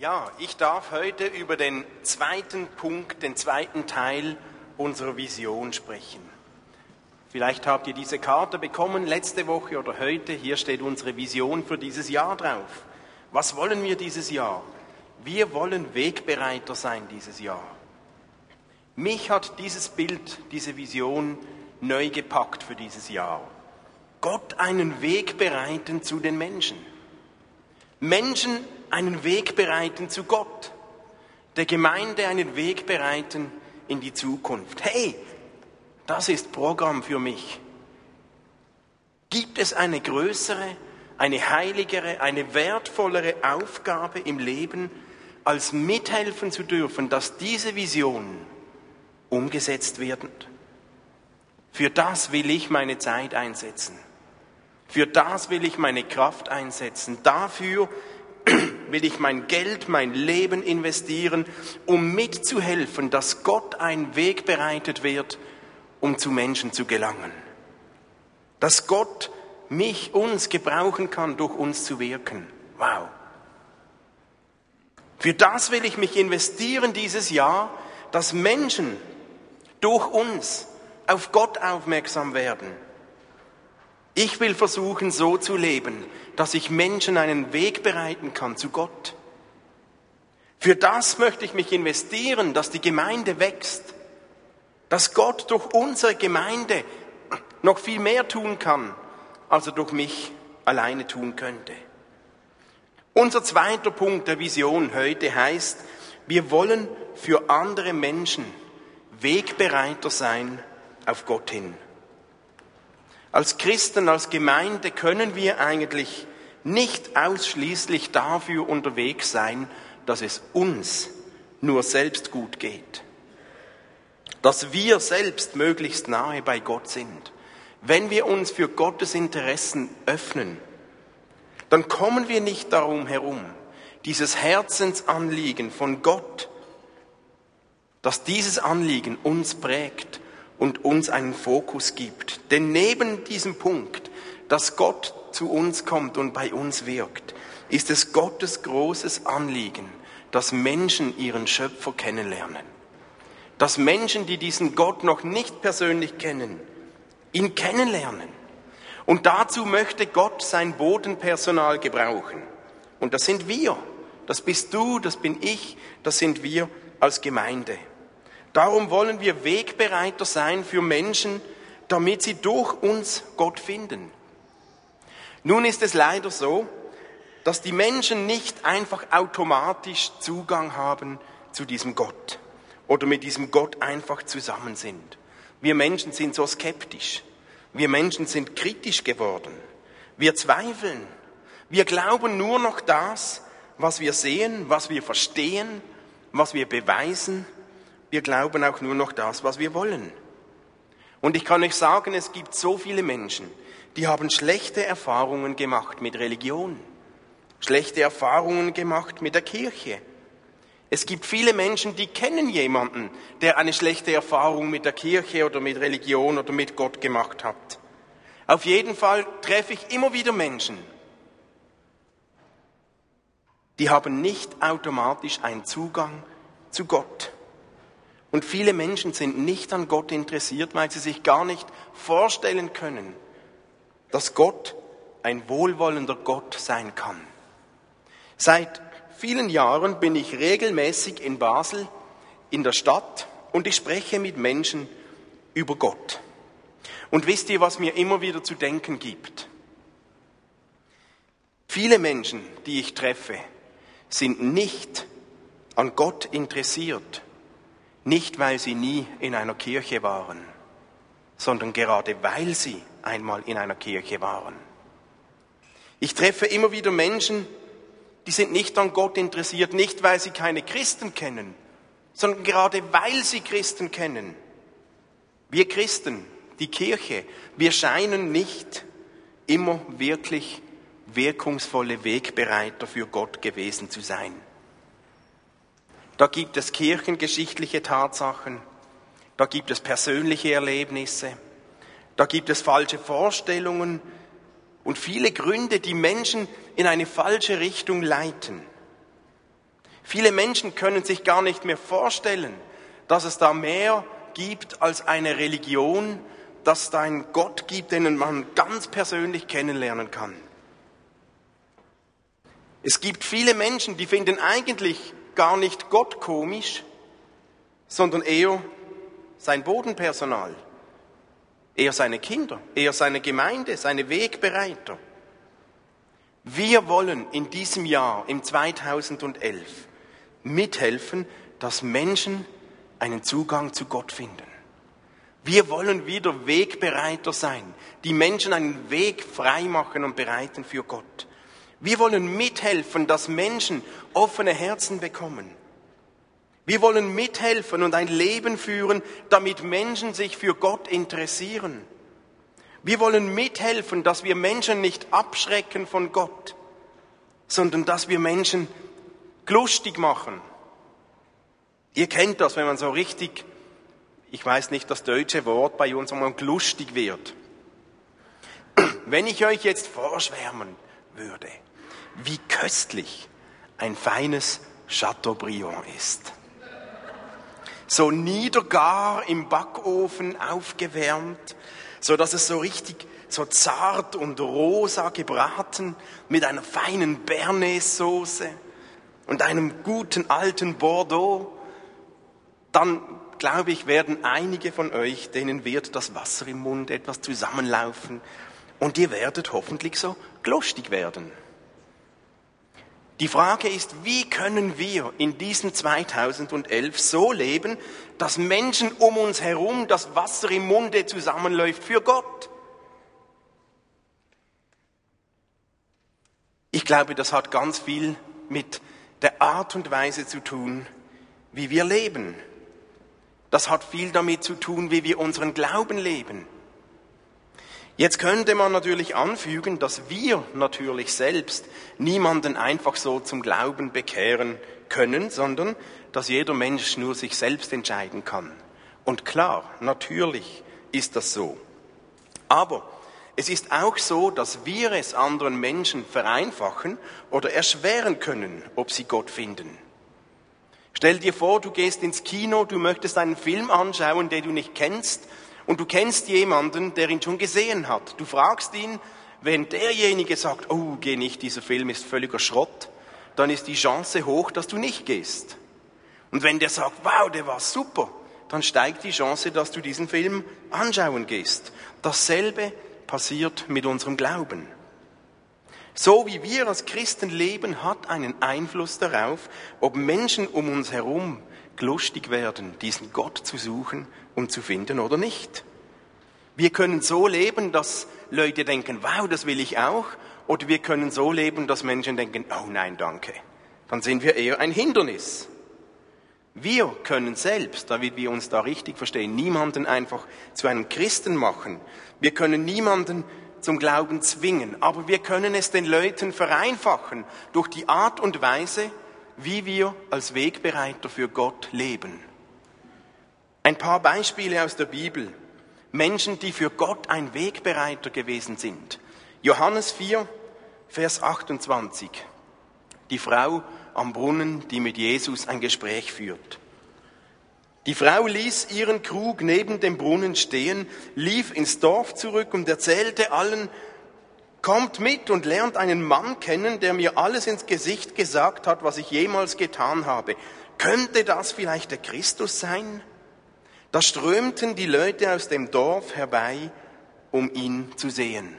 Ja, ich darf heute über den zweiten Punkt, den zweiten Teil unserer Vision sprechen. Vielleicht habt ihr diese Karte bekommen letzte Woche oder heute. Hier steht unsere Vision für dieses Jahr drauf. Was wollen wir dieses Jahr? Wir wollen Wegbereiter sein dieses Jahr. Mich hat dieses Bild, diese Vision neu gepackt für dieses Jahr. Gott einen Weg bereiten zu den Menschen. Menschen einen Weg bereiten zu Gott, der Gemeinde einen Weg bereiten in die Zukunft. Hey, das ist Programm für mich. Gibt es eine größere, eine heiligere, eine wertvollere Aufgabe im Leben, als mithelfen zu dürfen, dass diese Vision umgesetzt wird? Für das will ich meine Zeit einsetzen. Für das will ich meine Kraft einsetzen. Dafür will ich mein Geld, mein Leben investieren, um mitzuhelfen, dass Gott einen Weg bereitet wird, um zu Menschen zu gelangen. Dass Gott mich, uns gebrauchen kann, durch uns zu wirken. Wow. Für das will ich mich investieren dieses Jahr, dass Menschen durch uns auf Gott aufmerksam werden ich will versuchen, so zu leben, dass ich Menschen einen Weg bereiten kann zu Gott. Für das möchte ich mich investieren, dass die Gemeinde wächst, dass Gott durch unsere Gemeinde noch viel mehr tun kann, als er durch mich alleine tun könnte. Unser zweiter Punkt der Vision heute heißt, wir wollen für andere Menschen Wegbereiter sein auf Gott hin. Als Christen, als Gemeinde können wir eigentlich nicht ausschließlich dafür unterwegs sein, dass es uns nur selbst gut geht. Dass wir selbst möglichst nahe bei Gott sind. Wenn wir uns für Gottes Interessen öffnen, dann kommen wir nicht darum herum, dieses Herzensanliegen von Gott, dass dieses Anliegen uns prägt und uns einen Fokus gibt. Denn neben diesem Punkt, dass Gott zu uns kommt und bei uns wirkt, ist es Gottes großes Anliegen, dass Menschen ihren Schöpfer kennenlernen. Dass Menschen, die diesen Gott noch nicht persönlich kennen, ihn kennenlernen. Und dazu möchte Gott sein Bodenpersonal gebrauchen. Und das sind wir. Das bist du, das bin ich, das sind wir als Gemeinde. Darum wollen wir Wegbereiter sein für Menschen, damit sie durch uns Gott finden. Nun ist es leider so, dass die Menschen nicht einfach automatisch Zugang haben zu diesem Gott oder mit diesem Gott einfach zusammen sind. Wir Menschen sind so skeptisch. Wir Menschen sind kritisch geworden. Wir zweifeln. Wir glauben nur noch das, was wir sehen, was wir verstehen, was wir beweisen wir glauben auch nur noch das, was wir wollen. Und ich kann euch sagen, es gibt so viele Menschen, die haben schlechte Erfahrungen gemacht mit Religion, schlechte Erfahrungen gemacht mit der Kirche. Es gibt viele Menschen, die kennen jemanden, der eine schlechte Erfahrung mit der Kirche oder mit Religion oder mit Gott gemacht hat. Auf jeden Fall treffe ich immer wieder Menschen, die haben nicht automatisch einen Zugang zu Gott. Und viele Menschen sind nicht an Gott interessiert, weil sie sich gar nicht vorstellen können, dass Gott ein wohlwollender Gott sein kann. Seit vielen Jahren bin ich regelmäßig in Basel, in der Stadt, und ich spreche mit Menschen über Gott. Und wisst ihr, was mir immer wieder zu denken gibt? Viele Menschen, die ich treffe, sind nicht an Gott interessiert, nicht, weil sie nie in einer Kirche waren, sondern gerade weil sie einmal in einer Kirche waren. Ich treffe immer wieder Menschen, die sind nicht an Gott interessiert, nicht weil sie keine Christen kennen, sondern gerade weil sie Christen kennen. Wir Christen, die Kirche, wir scheinen nicht immer wirklich wirkungsvolle Wegbereiter für Gott gewesen zu sein. Da gibt es kirchengeschichtliche Tatsachen, da gibt es persönliche Erlebnisse, da gibt es falsche Vorstellungen und viele Gründe, die Menschen in eine falsche Richtung leiten. Viele Menschen können sich gar nicht mehr vorstellen, dass es da mehr gibt als eine Religion, dass es da einen Gott gibt, den man ganz persönlich kennenlernen kann. Es gibt viele Menschen, die finden eigentlich gar nicht Gott komisch, sondern eher sein Bodenpersonal, eher seine Kinder, eher seine Gemeinde, seine Wegbereiter. Wir wollen in diesem Jahr, im 2011, mithelfen, dass Menschen einen Zugang zu Gott finden. Wir wollen wieder Wegbereiter sein, die Menschen einen Weg freimachen und bereiten für Gott. Wir wollen mithelfen, dass Menschen offene Herzen bekommen. Wir wollen mithelfen und ein Leben führen, damit Menschen sich für Gott interessieren. Wir wollen mithelfen, dass wir Menschen nicht abschrecken von Gott, sondern dass wir Menschen lustig machen. Ihr kennt das, wenn man so richtig, ich weiß nicht das deutsche Wort bei uns, wenn man lustig wird. Wenn ich euch jetzt vorschwärmen würde, wie köstlich ein feines Chateaubriand ist. So niedergar im Backofen aufgewärmt, so dass es so richtig so zart und rosa gebraten mit einer feinen Bernays-Soße und einem guten alten Bordeaux, dann glaube ich, werden einige von euch, denen wird das Wasser im Mund etwas zusammenlaufen und ihr werdet hoffentlich so lustig werden. Die Frage ist, wie können wir in diesem 2011 so leben, dass Menschen um uns herum das Wasser im Munde zusammenläuft für Gott? Ich glaube, das hat ganz viel mit der Art und Weise zu tun, wie wir leben. Das hat viel damit zu tun, wie wir unseren Glauben leben. Jetzt könnte man natürlich anfügen, dass wir natürlich selbst niemanden einfach so zum Glauben bekehren können, sondern dass jeder Mensch nur sich selbst entscheiden kann. Und klar, natürlich ist das so. Aber es ist auch so, dass wir es anderen Menschen vereinfachen oder erschweren können, ob sie Gott finden. Stell dir vor, du gehst ins Kino, du möchtest einen Film anschauen, den du nicht kennst, und du kennst jemanden, der ihn schon gesehen hat. Du fragst ihn, wenn derjenige sagt, oh, geh nicht, dieser Film ist völliger Schrott, dann ist die Chance hoch, dass du nicht gehst. Und wenn der sagt, wow, der war super, dann steigt die Chance, dass du diesen Film anschauen gehst. Dasselbe passiert mit unserem Glauben. So wie wir als Christen leben, hat einen Einfluss darauf, ob Menschen um uns herum lustig werden, diesen Gott zu suchen und zu finden oder nicht. Wir können so leben, dass Leute denken, wow, das will ich auch, oder wir können so leben, dass Menschen denken, oh nein, danke. Dann sind wir eher ein Hindernis. Wir können selbst, damit wir uns da richtig verstehen, niemanden einfach zu einem Christen machen. Wir können niemanden zum Glauben zwingen, aber wir können es den Leuten vereinfachen durch die Art und Weise, wie wir als Wegbereiter für Gott leben. Ein paar Beispiele aus der Bibel. Menschen, die für Gott ein Wegbereiter gewesen sind. Johannes 4, Vers 28. Die Frau am Brunnen, die mit Jesus ein Gespräch führt. Die Frau ließ ihren Krug neben dem Brunnen stehen, lief ins Dorf zurück und erzählte allen, Kommt mit und lernt einen Mann kennen, der mir alles ins Gesicht gesagt hat, was ich jemals getan habe. Könnte das vielleicht der Christus sein? Da strömten die Leute aus dem Dorf herbei, um ihn zu sehen.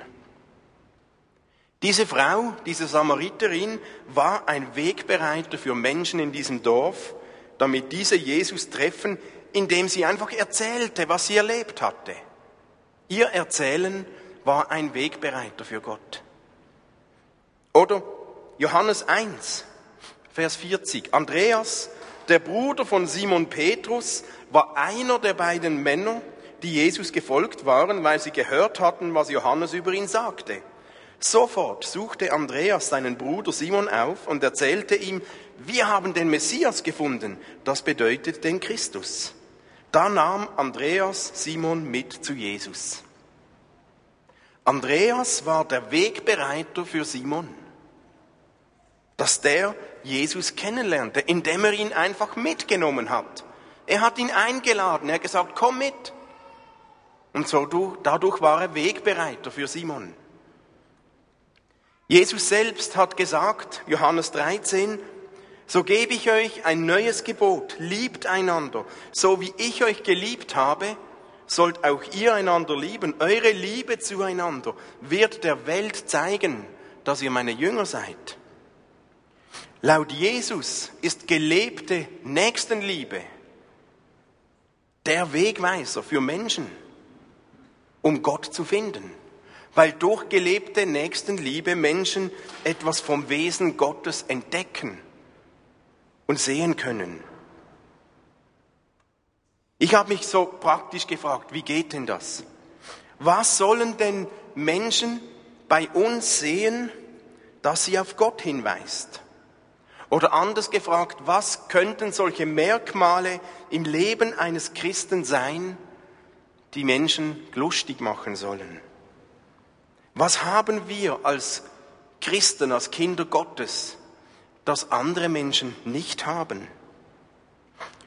Diese Frau, diese Samariterin, war ein Wegbereiter für Menschen in diesem Dorf, damit diese Jesus treffen, indem sie einfach erzählte, was sie erlebt hatte. Ihr Erzählen war ein Wegbereiter für Gott. Oder Johannes 1, Vers 40. Andreas, der Bruder von Simon Petrus, war einer der beiden Männer, die Jesus gefolgt waren, weil sie gehört hatten, was Johannes über ihn sagte. Sofort suchte Andreas seinen Bruder Simon auf und erzählte ihm, wir haben den Messias gefunden, das bedeutet den Christus. Da nahm Andreas Simon mit zu Jesus. Andreas war der Wegbereiter für Simon. dass der Jesus kennenlernte, indem er ihn einfach mitgenommen hat. Er hat ihn eingeladen, er hat gesagt, komm mit. Und so dadurch war er Wegbereiter für Simon. Jesus selbst hat gesagt, Johannes 13, so gebe ich euch ein neues Gebot, liebt einander, so wie ich euch geliebt habe, sollt auch ihr einander lieben. Eure Liebe zueinander wird der Welt zeigen, dass ihr meine Jünger seid. Laut Jesus ist gelebte Nächstenliebe der Wegweiser für Menschen, um Gott zu finden weil durch gelebte Nächstenliebe Menschen etwas vom Wesen Gottes entdecken und sehen können. Ich habe mich so praktisch gefragt, wie geht denn das? Was sollen denn Menschen bei uns sehen, dass sie auf Gott hinweist? Oder anders gefragt, was könnten solche Merkmale im Leben eines Christen sein, die Menschen lustig machen sollen? Was haben wir als Christen, als Kinder Gottes, das andere Menschen nicht haben?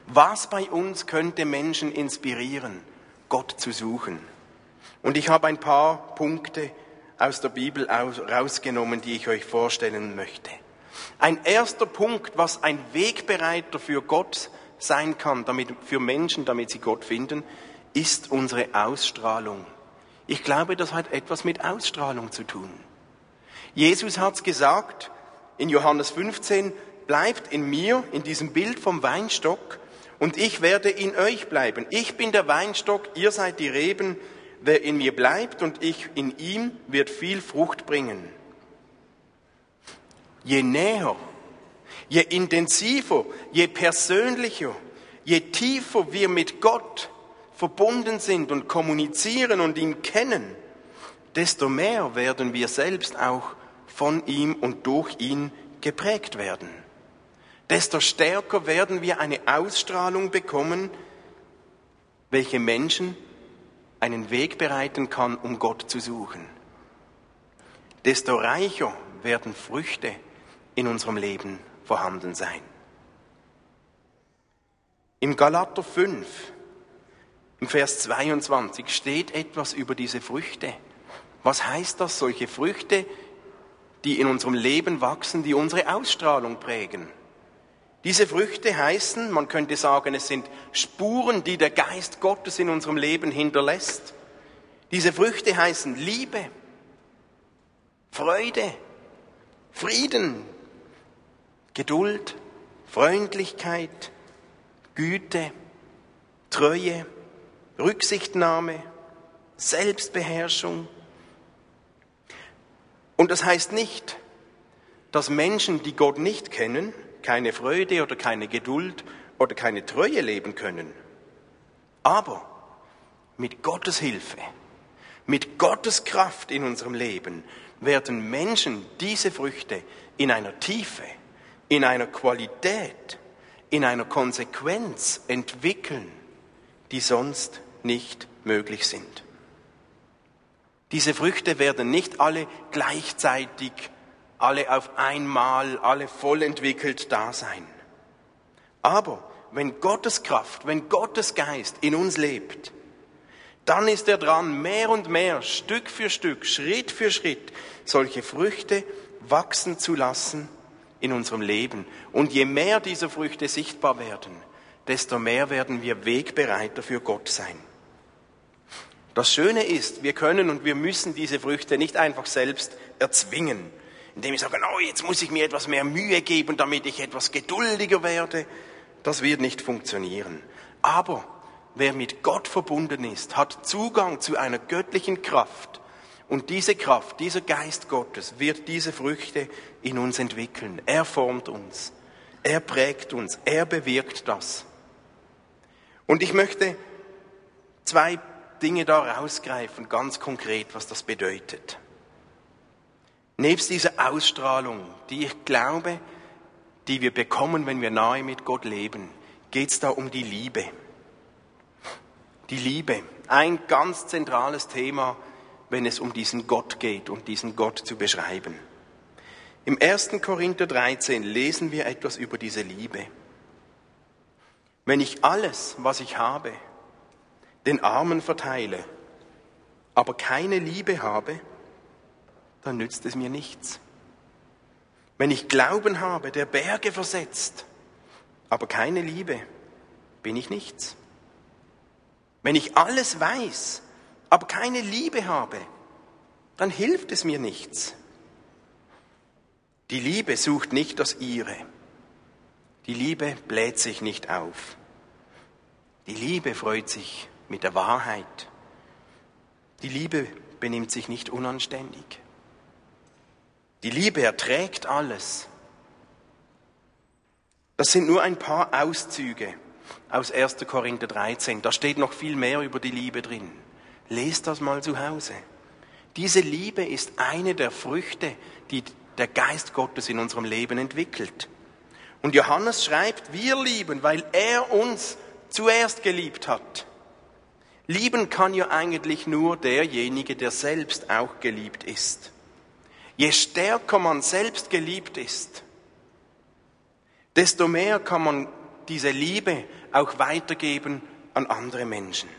Was bei uns könnte Menschen inspirieren, Gott zu suchen? Und ich habe ein paar Punkte aus der Bibel rausgenommen, die ich euch vorstellen möchte. Ein erster Punkt, was ein Wegbereiter für Gott sein kann, damit, für Menschen, damit sie Gott finden, ist unsere Ausstrahlung. Ich glaube, das hat etwas mit Ausstrahlung zu tun. Jesus hat's gesagt in Johannes 15, bleibt in mir, in diesem Bild vom Weinstock, und ich werde in euch bleiben. Ich bin der Weinstock, ihr seid die Reben. Wer in mir bleibt und ich in ihm, wird viel Frucht bringen. Je näher, je intensiver, je persönlicher, je tiefer wir mit Gott verbunden sind und kommunizieren und ihn kennen, desto mehr werden wir selbst auch von ihm und durch ihn geprägt werden. Desto stärker werden wir eine Ausstrahlung bekommen, welche Menschen einen Weg bereiten kann, um Gott zu suchen. Desto reicher werden Früchte in unserem Leben vorhanden sein. Im Galater 5 im Vers 22 steht etwas über diese Früchte. Was heißt das? Solche Früchte, die in unserem Leben wachsen, die unsere Ausstrahlung prägen. Diese Früchte heißen, man könnte sagen, es sind Spuren, die der Geist Gottes in unserem Leben hinterlässt. Diese Früchte heißen Liebe, Freude, Frieden, Geduld, Freundlichkeit, Güte, Treue, Rücksichtnahme, Selbstbeherrschung. Und das heißt nicht, dass Menschen, die Gott nicht kennen, keine Freude oder keine Geduld oder keine Treue leben können. Aber mit Gottes Hilfe, mit Gottes Kraft in unserem Leben werden Menschen diese Früchte in einer Tiefe, in einer Qualität, in einer Konsequenz entwickeln, die sonst nicht möglich sind. Diese Früchte werden nicht alle gleichzeitig, alle auf einmal, alle voll entwickelt da sein. Aber wenn Gottes Kraft, wenn Gottes Geist in uns lebt, dann ist er dran, mehr und mehr, Stück für Stück, Schritt für Schritt, solche Früchte wachsen zu lassen in unserem Leben. Und je mehr diese Früchte sichtbar werden, desto mehr werden wir Wegbereiter für Gott sein. Das Schöne ist, wir können und wir müssen diese Früchte nicht einfach selbst erzwingen, indem wir sagen, oh, jetzt muss ich mir etwas mehr Mühe geben, damit ich etwas geduldiger werde. Das wird nicht funktionieren. Aber wer mit Gott verbunden ist, hat Zugang zu einer göttlichen Kraft. Und diese Kraft, dieser Geist Gottes wird diese Früchte in uns entwickeln. Er formt uns. Er prägt uns. Er bewirkt das. Und ich möchte zwei Dinge da rausgreifen, ganz konkret, was das bedeutet. Nebst dieser Ausstrahlung, die ich glaube, die wir bekommen, wenn wir nahe mit Gott leben, geht es da um die Liebe. Die Liebe, ein ganz zentrales Thema, wenn es um diesen Gott geht, um diesen Gott zu beschreiben. Im 1. Korinther 13 lesen wir etwas über diese Liebe. Wenn ich alles, was ich habe, den Armen verteile, aber keine Liebe habe, dann nützt es mir nichts. Wenn ich Glauben habe, der Berge versetzt, aber keine Liebe, bin ich nichts. Wenn ich alles weiß, aber keine Liebe habe, dann hilft es mir nichts. Die Liebe sucht nicht das ihre. Die Liebe bläht sich nicht auf. Die Liebe freut sich mit der Wahrheit. Die Liebe benimmt sich nicht unanständig. Die Liebe erträgt alles. Das sind nur ein paar Auszüge aus 1. Korinther 13. Da steht noch viel mehr über die Liebe drin. Lest das mal zu Hause. Diese Liebe ist eine der Früchte, die der Geist Gottes in unserem Leben entwickelt. Und Johannes schreibt, wir lieben, weil er uns zuerst geliebt hat. Lieben kann ja eigentlich nur derjenige, der selbst auch geliebt ist. Je stärker man selbst geliebt ist, desto mehr kann man diese Liebe auch weitergeben an andere Menschen.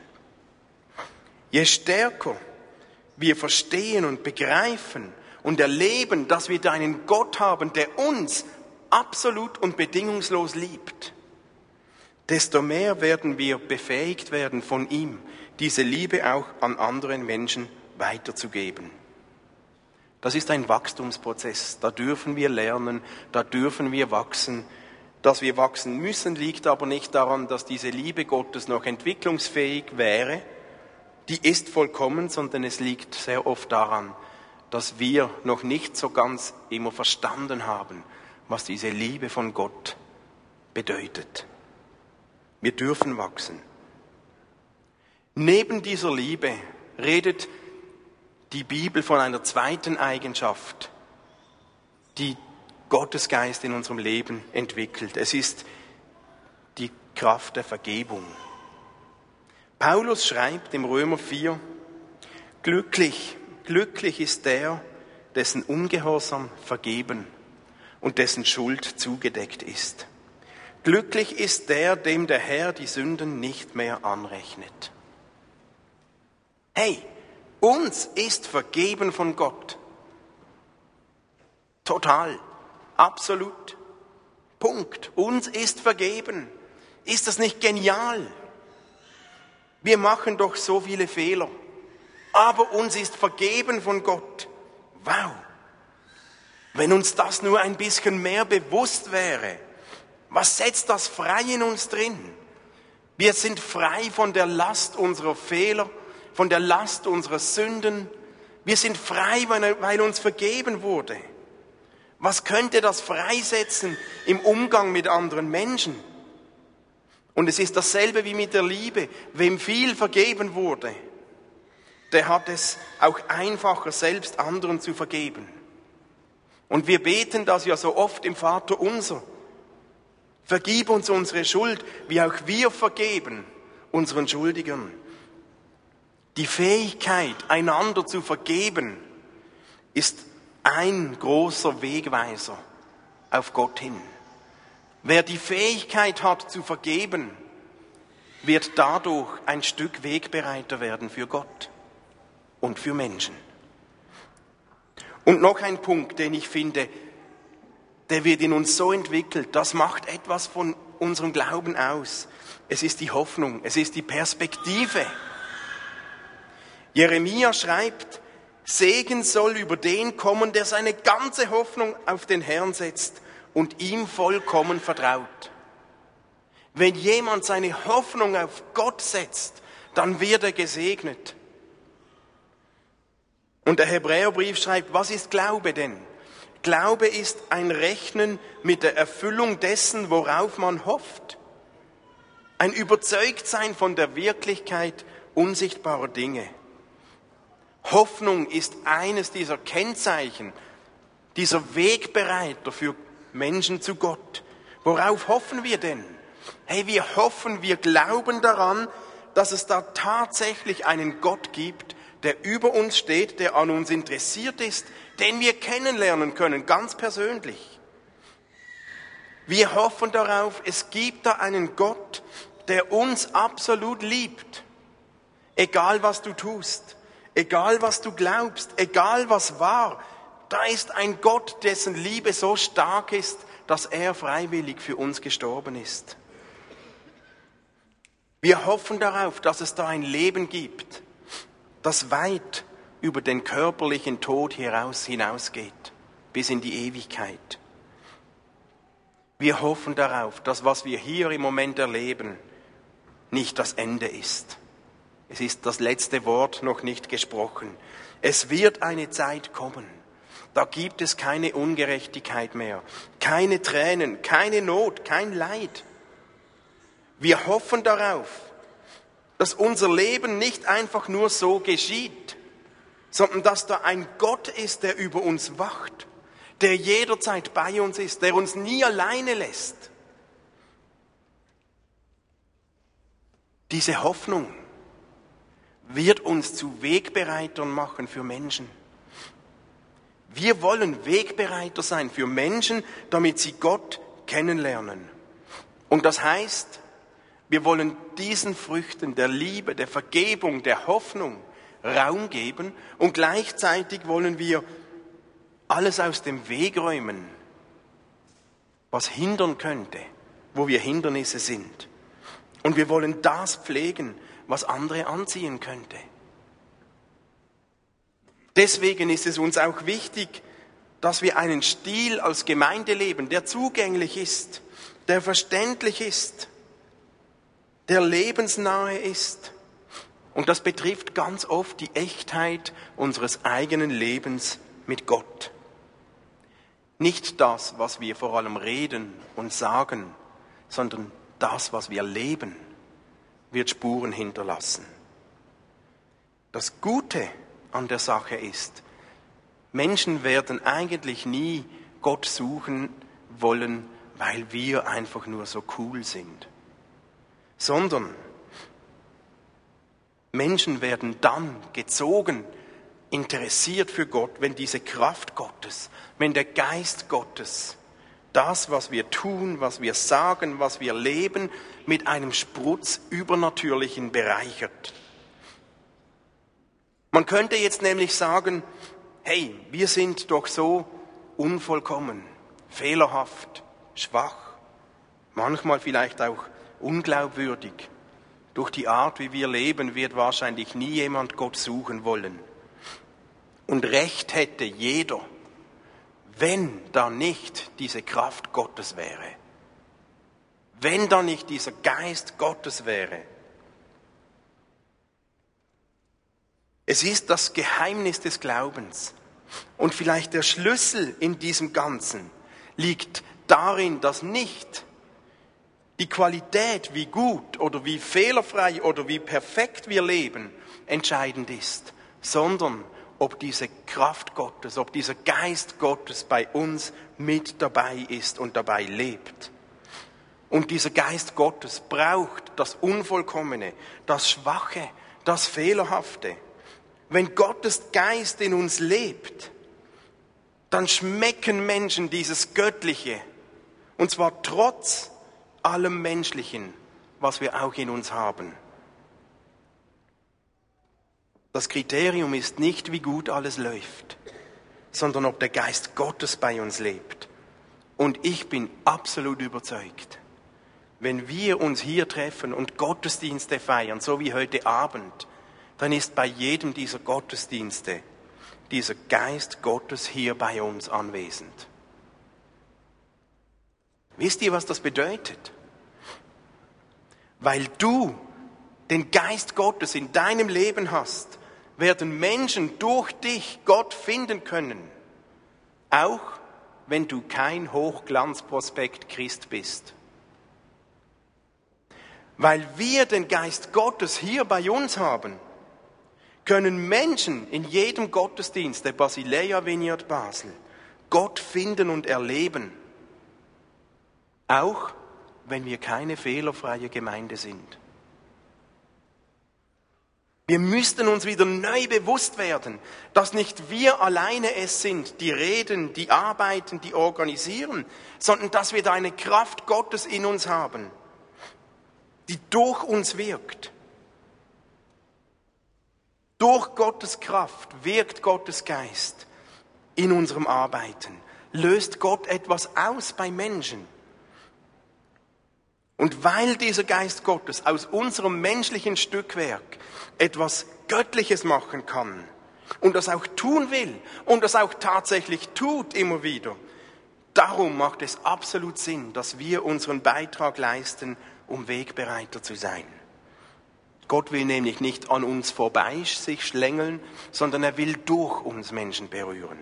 Je stärker wir verstehen und begreifen und erleben, dass wir da einen Gott haben, der uns absolut und bedingungslos liebt, desto mehr werden wir befähigt werden von ihm, diese Liebe auch an anderen Menschen weiterzugeben. Das ist ein Wachstumsprozess. Da dürfen wir lernen, da dürfen wir wachsen. Dass wir wachsen müssen, liegt aber nicht daran, dass diese Liebe Gottes noch entwicklungsfähig wäre. Die ist vollkommen, sondern es liegt sehr oft daran, dass wir noch nicht so ganz immer verstanden haben, was diese Liebe von Gott bedeutet. Wir dürfen wachsen. Neben dieser Liebe redet die Bibel von einer zweiten Eigenschaft, die Gottes Geist in unserem Leben entwickelt. Es ist die Kraft der Vergebung. Paulus schreibt im Römer 4, glücklich, glücklich ist der, dessen Ungehorsam vergeben und dessen Schuld zugedeckt ist. Glücklich ist der, dem der Herr die Sünden nicht mehr anrechnet. Hey, uns ist vergeben von Gott. Total, absolut. Punkt. Uns ist vergeben. Ist das nicht genial? Wir machen doch so viele Fehler, aber uns ist vergeben von Gott. Wow. Wenn uns das nur ein bisschen mehr bewusst wäre, was setzt das frei in uns drin? Wir sind frei von der Last unserer Fehler von der Last unserer Sünden. Wir sind frei, weil uns vergeben wurde. Was könnte das freisetzen im Umgang mit anderen Menschen? Und es ist dasselbe wie mit der Liebe. Wem viel vergeben wurde, der hat es auch einfacher, selbst anderen zu vergeben. Und wir beten das ja so oft im Vater unser. Vergib uns unsere Schuld, wie auch wir vergeben unseren Schuldigern. Die Fähigkeit, einander zu vergeben, ist ein großer Wegweiser auf Gott hin. Wer die Fähigkeit hat zu vergeben, wird dadurch ein Stück Wegbereiter werden für Gott und für Menschen. Und noch ein Punkt, den ich finde, der wird in uns so entwickelt, das macht etwas von unserem Glauben aus. Es ist die Hoffnung, es ist die Perspektive. Jeremia schreibt, Segen soll über den kommen, der seine ganze Hoffnung auf den Herrn setzt und ihm vollkommen vertraut. Wenn jemand seine Hoffnung auf Gott setzt, dann wird er gesegnet. Und der Hebräerbrief schreibt, was ist Glaube denn? Glaube ist ein Rechnen mit der Erfüllung dessen, worauf man hofft. Ein Überzeugtsein von der Wirklichkeit unsichtbarer Dinge. Hoffnung ist eines dieser Kennzeichen, dieser Wegbereiter für Menschen zu Gott. Worauf hoffen wir denn? Hey, wir hoffen, wir glauben daran, dass es da tatsächlich einen Gott gibt, der über uns steht, der an uns interessiert ist, den wir kennenlernen können, ganz persönlich. Wir hoffen darauf, es gibt da einen Gott, der uns absolut liebt, egal was du tust, egal was du glaubst, egal was war, da ist ein Gott, dessen Liebe so stark ist, dass er freiwillig für uns gestorben ist. Wir hoffen darauf, dass es da ein Leben gibt, das weit über den körperlichen Tod hinaus hinausgeht, bis in die Ewigkeit. Wir hoffen darauf, dass was wir hier im Moment erleben, nicht das Ende ist. Es ist das letzte Wort noch nicht gesprochen. Es wird eine Zeit kommen. Da gibt es keine Ungerechtigkeit mehr, keine Tränen, keine Not, kein Leid. Wir hoffen darauf, dass unser Leben nicht einfach nur so geschieht, sondern dass da ein Gott ist, der über uns wacht, der jederzeit bei uns ist, der uns nie alleine lässt. Diese Hoffnung wird uns zu Wegbereitern machen für Menschen. Wir wollen Wegbereiter sein für Menschen, damit sie Gott kennenlernen. Und das heißt, wir wollen diesen Früchten der Liebe, der Vergebung, der Hoffnung Raum geben und gleichzeitig wollen wir alles aus dem Weg räumen, was hindern könnte, wo wir Hindernisse sind. Und wir wollen das pflegen, was andere anziehen könnte. Deswegen ist es uns auch wichtig, dass wir einen Stil als Gemeinde leben, der zugänglich ist, der verständlich ist, der lebensnahe ist. Und das betrifft ganz oft die Echtheit unseres eigenen Lebens mit Gott. Nicht das, was wir vor allem reden und sagen, sondern das, was wir leben, wird Spuren hinterlassen. Das Gute an der Sache ist, Menschen werden eigentlich nie Gott suchen wollen, weil wir einfach nur so cool sind sondern Menschen werden dann gezogen, interessiert für Gott, wenn diese Kraft Gottes, wenn der Geist Gottes das, was wir tun, was wir sagen, was wir leben, mit einem Sprutz übernatürlichen bereichert. Man könnte jetzt nämlich sagen, hey, wir sind doch so unvollkommen, fehlerhaft, schwach, manchmal vielleicht auch unglaubwürdig. Durch die Art, wie wir leben, wird wahrscheinlich nie jemand Gott suchen wollen. Und recht hätte jeder, wenn da nicht diese Kraft Gottes wäre. Wenn da nicht dieser Geist Gottes wäre. Es ist das Geheimnis des Glaubens. Und vielleicht der Schlüssel in diesem Ganzen liegt darin, dass nicht die Qualität, wie gut oder wie fehlerfrei oder wie perfekt wir leben, entscheidend ist, sondern ob diese Kraft Gottes, ob dieser Geist Gottes bei uns mit dabei ist und dabei lebt. Und dieser Geist Gottes braucht das Unvollkommene, das Schwache, das Fehlerhafte. Wenn Gottes Geist in uns lebt, dann schmecken Menschen dieses Göttliche. Und zwar trotz allem Menschlichen, was wir auch in uns haben. Das Kriterium ist nicht, wie gut alles läuft, sondern ob der Geist Gottes bei uns lebt. Und ich bin absolut überzeugt, wenn wir uns hier treffen und Gottesdienste feiern, so wie heute Abend, dann ist bei jedem dieser Gottesdienste dieser Geist Gottes hier bei uns anwesend. Wisst ihr, was das bedeutet? Weil du den Geist Gottes in deinem Leben hast, werden Menschen durch dich Gott finden können. Auch wenn du kein Hochglanzprospekt Christ bist. Weil wir den Geist Gottes hier bei uns haben, können Menschen in jedem Gottesdienst der Basileia Vineyard Basel Gott finden und erleben. Auch wenn wir keine fehlerfreie Gemeinde sind. Wir müssten uns wieder neu bewusst werden, dass nicht wir alleine es sind, die reden, die arbeiten, die organisieren, sondern dass wir da eine Kraft Gottes in uns haben, die durch uns wirkt. Durch Gottes Kraft wirkt Gottes Geist in unserem Arbeiten, löst Gott etwas aus bei Menschen. Und weil dieser Geist Gottes aus unserem menschlichen Stückwerk etwas Göttliches machen kann und das auch tun will und das auch tatsächlich tut immer wieder, darum macht es absolut Sinn, dass wir unseren Beitrag leisten, um Wegbereiter zu sein. Gott will nämlich nicht an uns vorbei sich schlängeln, sondern er will durch uns Menschen berühren.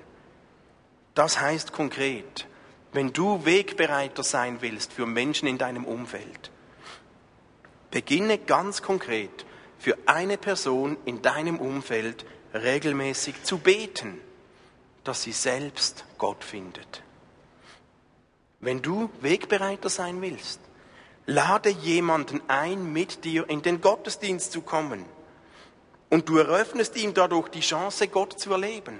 Das heißt konkret, wenn du Wegbereiter sein willst für Menschen in deinem Umfeld, beginne ganz konkret für eine Person in deinem Umfeld regelmäßig zu beten, dass sie selbst Gott findet. Wenn du Wegbereiter sein willst, lade jemanden ein, mit dir in den Gottesdienst zu kommen. Und du eröffnest ihm dadurch die Chance, Gott zu erleben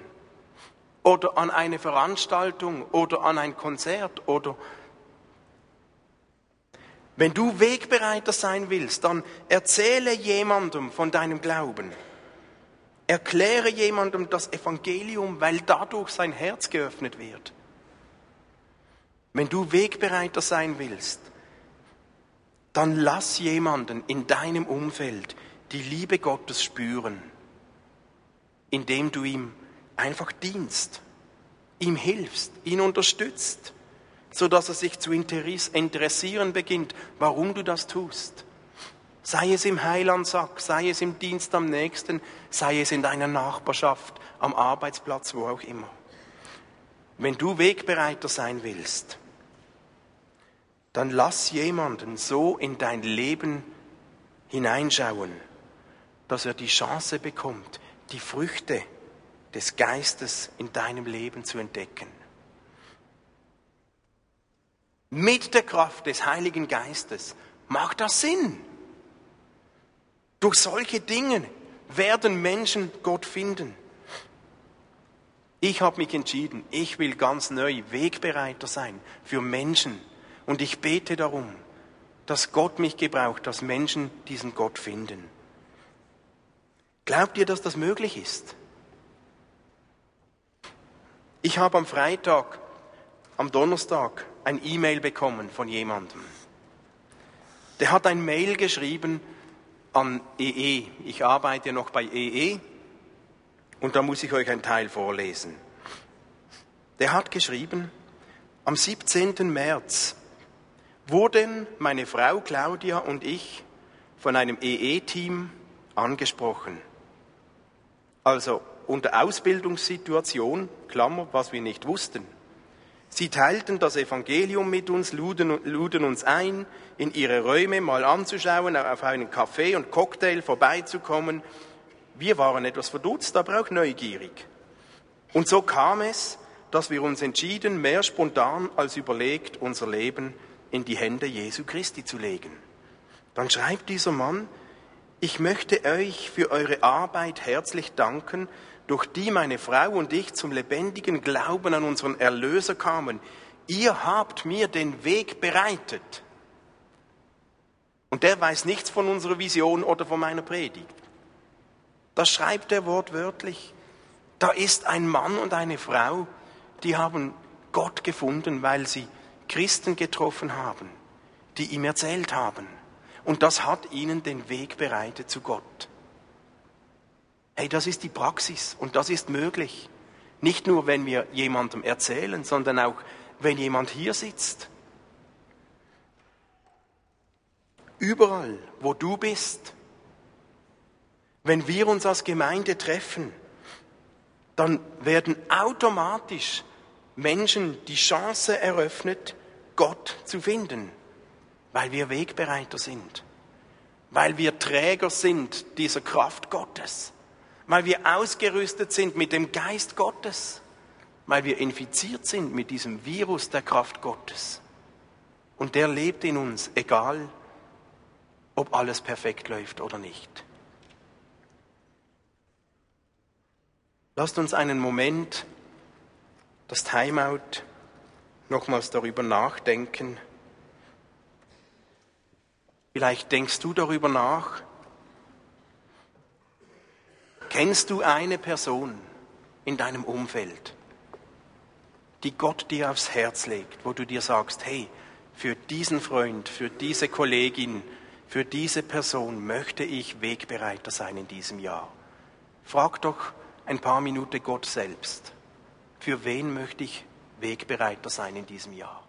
oder an eine Veranstaltung oder an ein Konzert oder wenn du Wegbereiter sein willst, dann erzähle jemandem von deinem Glauben. Erkläre jemandem das Evangelium, weil dadurch sein Herz geöffnet wird. Wenn du Wegbereiter sein willst, dann lass jemanden in deinem Umfeld die Liebe Gottes spüren, indem du ihm einfach dienst, ihm hilfst, ihn unterstützt, so dass er sich zu interessieren beginnt, warum du das tust. Sei es im Heilandsack, sei es im Dienst am Nächsten, sei es in deiner Nachbarschaft, am Arbeitsplatz, wo auch immer. Wenn du Wegbereiter sein willst, dann lass jemanden so in dein Leben hineinschauen, dass er die Chance bekommt, die Früchte des Geistes in deinem Leben zu entdecken. Mit der Kraft des Heiligen Geistes macht das Sinn. Durch solche Dinge werden Menschen Gott finden. Ich habe mich entschieden, ich will ganz neu Wegbereiter sein für Menschen. Und ich bete darum, dass Gott mich gebraucht, dass Menschen diesen Gott finden. Glaubt ihr, dass das möglich ist? Ich habe am Freitag, am Donnerstag ein E-Mail bekommen von jemandem. Der hat ein Mail geschrieben an EE. E. Ich arbeite noch bei EE e und da muss ich euch einen Teil vorlesen. Der hat geschrieben, am 17. März wurden meine Frau Claudia und ich von einem EE-Team angesprochen. Also unter Ausbildungssituation, Klammer, was wir nicht wussten. Sie teilten das Evangelium mit uns, luden, luden uns ein, in ihre Räume mal anzuschauen, auf einen Kaffee und Cocktail vorbeizukommen. Wir waren etwas verdutzt, aber auch neugierig. Und so kam es, dass wir uns entschieden, mehr spontan als überlegt, unser Leben in die Hände Jesu Christi zu legen. Dann schreibt dieser Mann, ich möchte euch für eure Arbeit herzlich danken durch die meine Frau und ich zum lebendigen Glauben an unseren Erlöser kamen. Ihr habt mir den Weg bereitet. Und der weiß nichts von unserer Vision oder von meiner Predigt. Das schreibt er wortwörtlich. Da ist ein Mann und eine Frau, die haben Gott gefunden, weil sie Christen getroffen haben, die ihm erzählt haben. Und das hat ihnen den Weg bereitet zu Gott. Hey, das ist die Praxis und das ist möglich. Nicht nur, wenn wir jemandem erzählen, sondern auch, wenn jemand hier sitzt. Überall, wo du bist, wenn wir uns als Gemeinde treffen, dann werden automatisch Menschen die Chance eröffnet, Gott zu finden, weil wir Wegbereiter sind, weil wir Träger sind dieser Kraft Gottes weil wir ausgerüstet sind mit dem Geist Gottes, weil wir infiziert sind mit diesem Virus der Kraft Gottes. Und der lebt in uns, egal ob alles perfekt läuft oder nicht. Lasst uns einen Moment das Timeout nochmals darüber nachdenken. Vielleicht denkst du darüber nach. Kennst du eine Person in deinem Umfeld, die Gott dir aufs Herz legt, wo du dir sagst, hey, für diesen Freund, für diese Kollegin, für diese Person möchte ich Wegbereiter sein in diesem Jahr. Frag doch ein paar Minuten Gott selbst. Für wen möchte ich Wegbereiter sein in diesem Jahr?